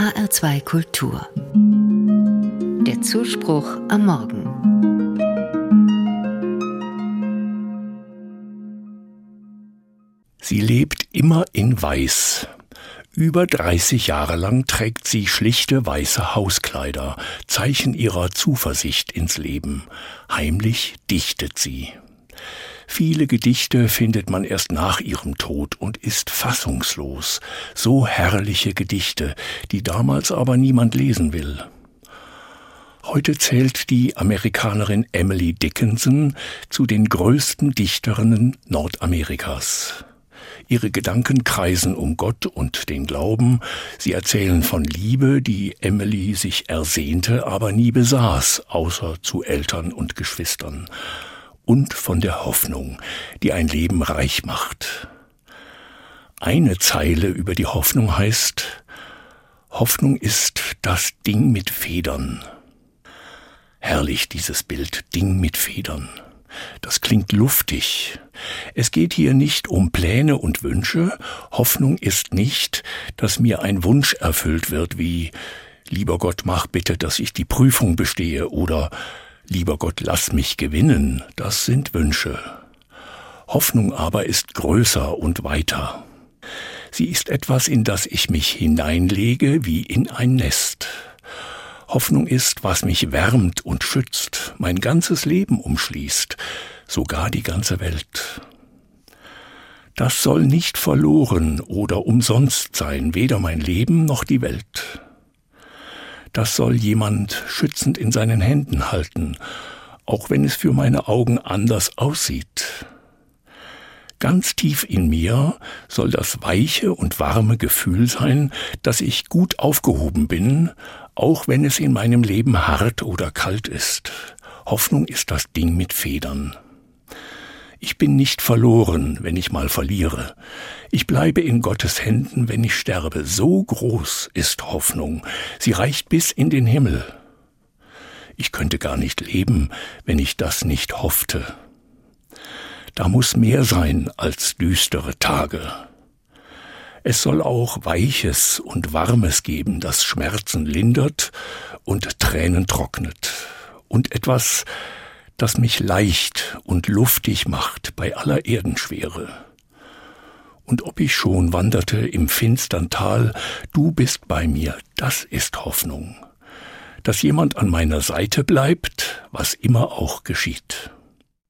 HR2 Kultur. Der Zuspruch am Morgen. Sie lebt immer in Weiß. Über 30 Jahre lang trägt sie schlichte weiße Hauskleider, Zeichen ihrer Zuversicht ins Leben. Heimlich dichtet sie. Viele Gedichte findet man erst nach ihrem Tod und ist fassungslos. So herrliche Gedichte, die damals aber niemand lesen will. Heute zählt die Amerikanerin Emily Dickinson zu den größten Dichterinnen Nordamerikas. Ihre Gedanken kreisen um Gott und den Glauben. Sie erzählen von Liebe, die Emily sich ersehnte, aber nie besaß, außer zu Eltern und Geschwistern und von der Hoffnung, die ein Leben reich macht. Eine Zeile über die Hoffnung heißt, Hoffnung ist das Ding mit Federn. Herrlich dieses Bild, Ding mit Federn. Das klingt luftig. Es geht hier nicht um Pläne und Wünsche. Hoffnung ist nicht, dass mir ein Wunsch erfüllt wird wie Lieber Gott, mach bitte, dass ich die Prüfung bestehe oder Lieber Gott, lass mich gewinnen, das sind Wünsche. Hoffnung aber ist größer und weiter. Sie ist etwas, in das ich mich hineinlege wie in ein Nest. Hoffnung ist, was mich wärmt und schützt, mein ganzes Leben umschließt, sogar die ganze Welt. Das soll nicht verloren oder umsonst sein, weder mein Leben noch die Welt das soll jemand schützend in seinen Händen halten, auch wenn es für meine Augen anders aussieht. Ganz tief in mir soll das weiche und warme Gefühl sein, dass ich gut aufgehoben bin, auch wenn es in meinem Leben hart oder kalt ist. Hoffnung ist das Ding mit Federn. Ich bin nicht verloren, wenn ich mal verliere. Ich bleibe in Gottes Händen, wenn ich sterbe. So groß ist Hoffnung. Sie reicht bis in den Himmel. Ich könnte gar nicht leben, wenn ich das nicht hoffte. Da muss mehr sein als düstere Tage. Es soll auch Weiches und Warmes geben, das Schmerzen lindert und Tränen trocknet. Und etwas, das mich leicht und luftig macht bei aller Erdenschwere. Und ob ich schon wanderte im finstern Tal, du bist bei mir, das ist Hoffnung. Dass jemand an meiner Seite bleibt, was immer auch geschieht.